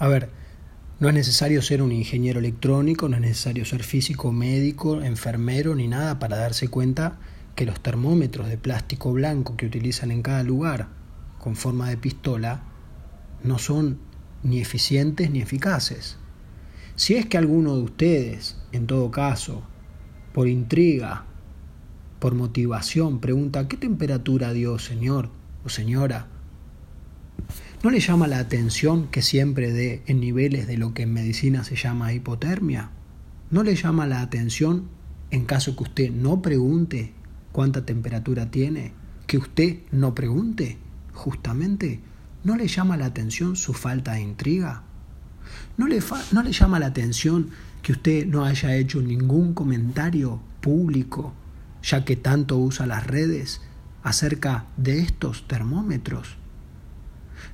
A ver, no es necesario ser un ingeniero electrónico, no es necesario ser físico, médico, enfermero ni nada para darse cuenta que los termómetros de plástico blanco que utilizan en cada lugar con forma de pistola no son ni eficientes ni eficaces. Si es que alguno de ustedes, en todo caso, por intriga, por motivación, pregunta, ¿qué temperatura dio, señor o señora? ¿No le llama la atención que siempre dé en niveles de lo que en medicina se llama hipotermia? ¿No le llama la atención, en caso que usted no pregunte cuánta temperatura tiene, que usted no pregunte, justamente? ¿No le llama la atención su falta de intriga? ¿No le, ¿No le llama la atención que usted no haya hecho ningún comentario público, ya que tanto usa las redes, acerca de estos termómetros?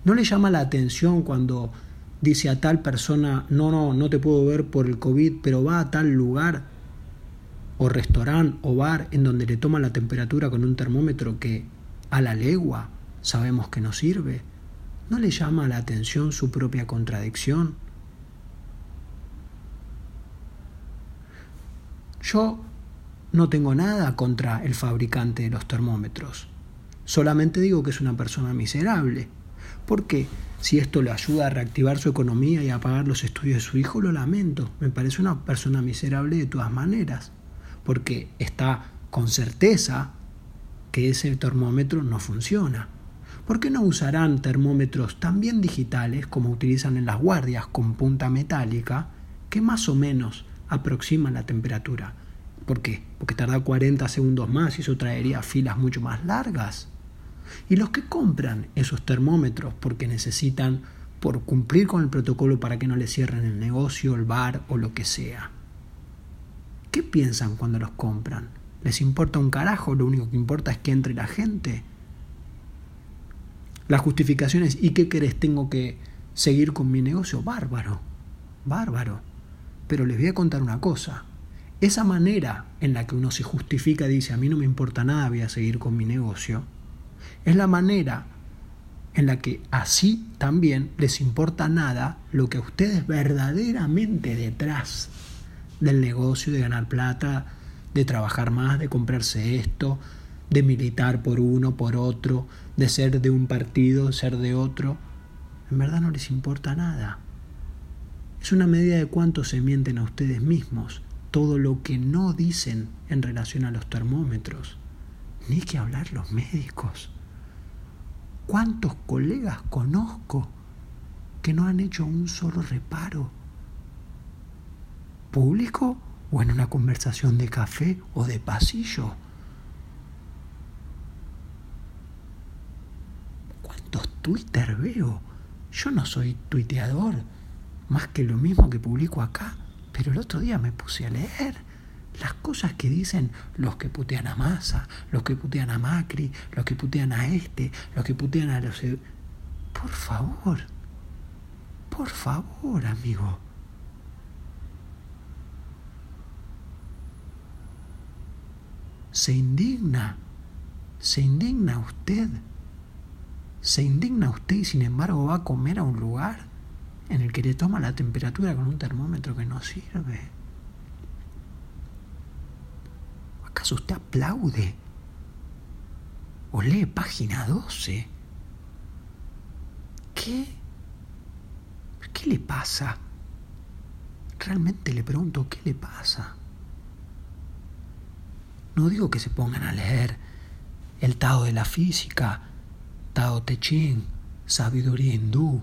¿No le llama la atención cuando dice a tal persona, no, no, no te puedo ver por el COVID, pero va a tal lugar o restaurante o bar en donde le toma la temperatura con un termómetro que a la legua sabemos que no sirve? ¿No le llama la atención su propia contradicción? Yo no tengo nada contra el fabricante de los termómetros. Solamente digo que es una persona miserable. Porque si esto le ayuda a reactivar su economía y a pagar los estudios de su hijo, lo lamento. Me parece una persona miserable de todas maneras. Porque está con certeza que ese termómetro no funciona. ¿Por qué no usarán termómetros también digitales como utilizan en las guardias con punta metálica que más o menos aproximan la temperatura? ¿Por qué? Porque tarda 40 segundos más y eso traería filas mucho más largas. Y los que compran esos termómetros porque necesitan por cumplir con el protocolo para que no le cierren el negocio, el bar o lo que sea. ¿Qué piensan cuando los compran? ¿Les importa un carajo? Lo único que importa es que entre la gente. Las justificaciones, ¿y qué querés? Tengo que seguir con mi negocio. Bárbaro, bárbaro. Pero les voy a contar una cosa. Esa manera en la que uno se justifica, dice, a mí no me importa nada, voy a seguir con mi negocio, es la manera en la que así también les importa nada lo que a ustedes verdaderamente detrás del negocio, de ganar plata, de trabajar más, de comprarse esto, de militar por uno, por otro, de ser de un partido, ser de otro, en verdad no les importa nada. Es una medida de cuánto se mienten a ustedes mismos, todo lo que no dicen en relación a los termómetros, ni que hablar los médicos. ¿Cuántos colegas conozco que no han hecho un solo reparo? ¿Público o en una conversación de café o de pasillo? ¿Cuántos Twitter veo? Yo no soy tuiteador, más que lo mismo que publico acá, pero el otro día me puse a leer las cosas que dicen los que putean a Massa, los que putean a Macri, los que putean a este, los que putean a los... Por favor, por favor, amigo. Se indigna, se indigna usted, se indigna usted y sin embargo va a comer a un lugar en el que le toma la temperatura con un termómetro que no sirve. ¿Acaso usted aplaude? ¿O lee página 12? ¿Qué? ¿Qué le pasa? Realmente le pregunto, ¿qué le pasa? No digo que se pongan a leer el Tao de la física, Tao Te Ching, sabiduría hindú,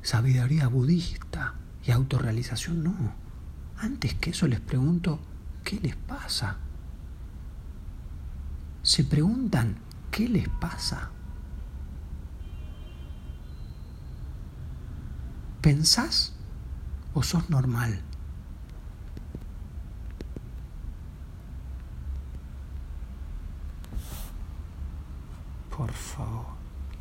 sabiduría budista y autorrealización, no. Antes que eso les pregunto, ¿qué les pasa? Se preguntan qué les pasa. ¿Pensás o sos normal? Por favor.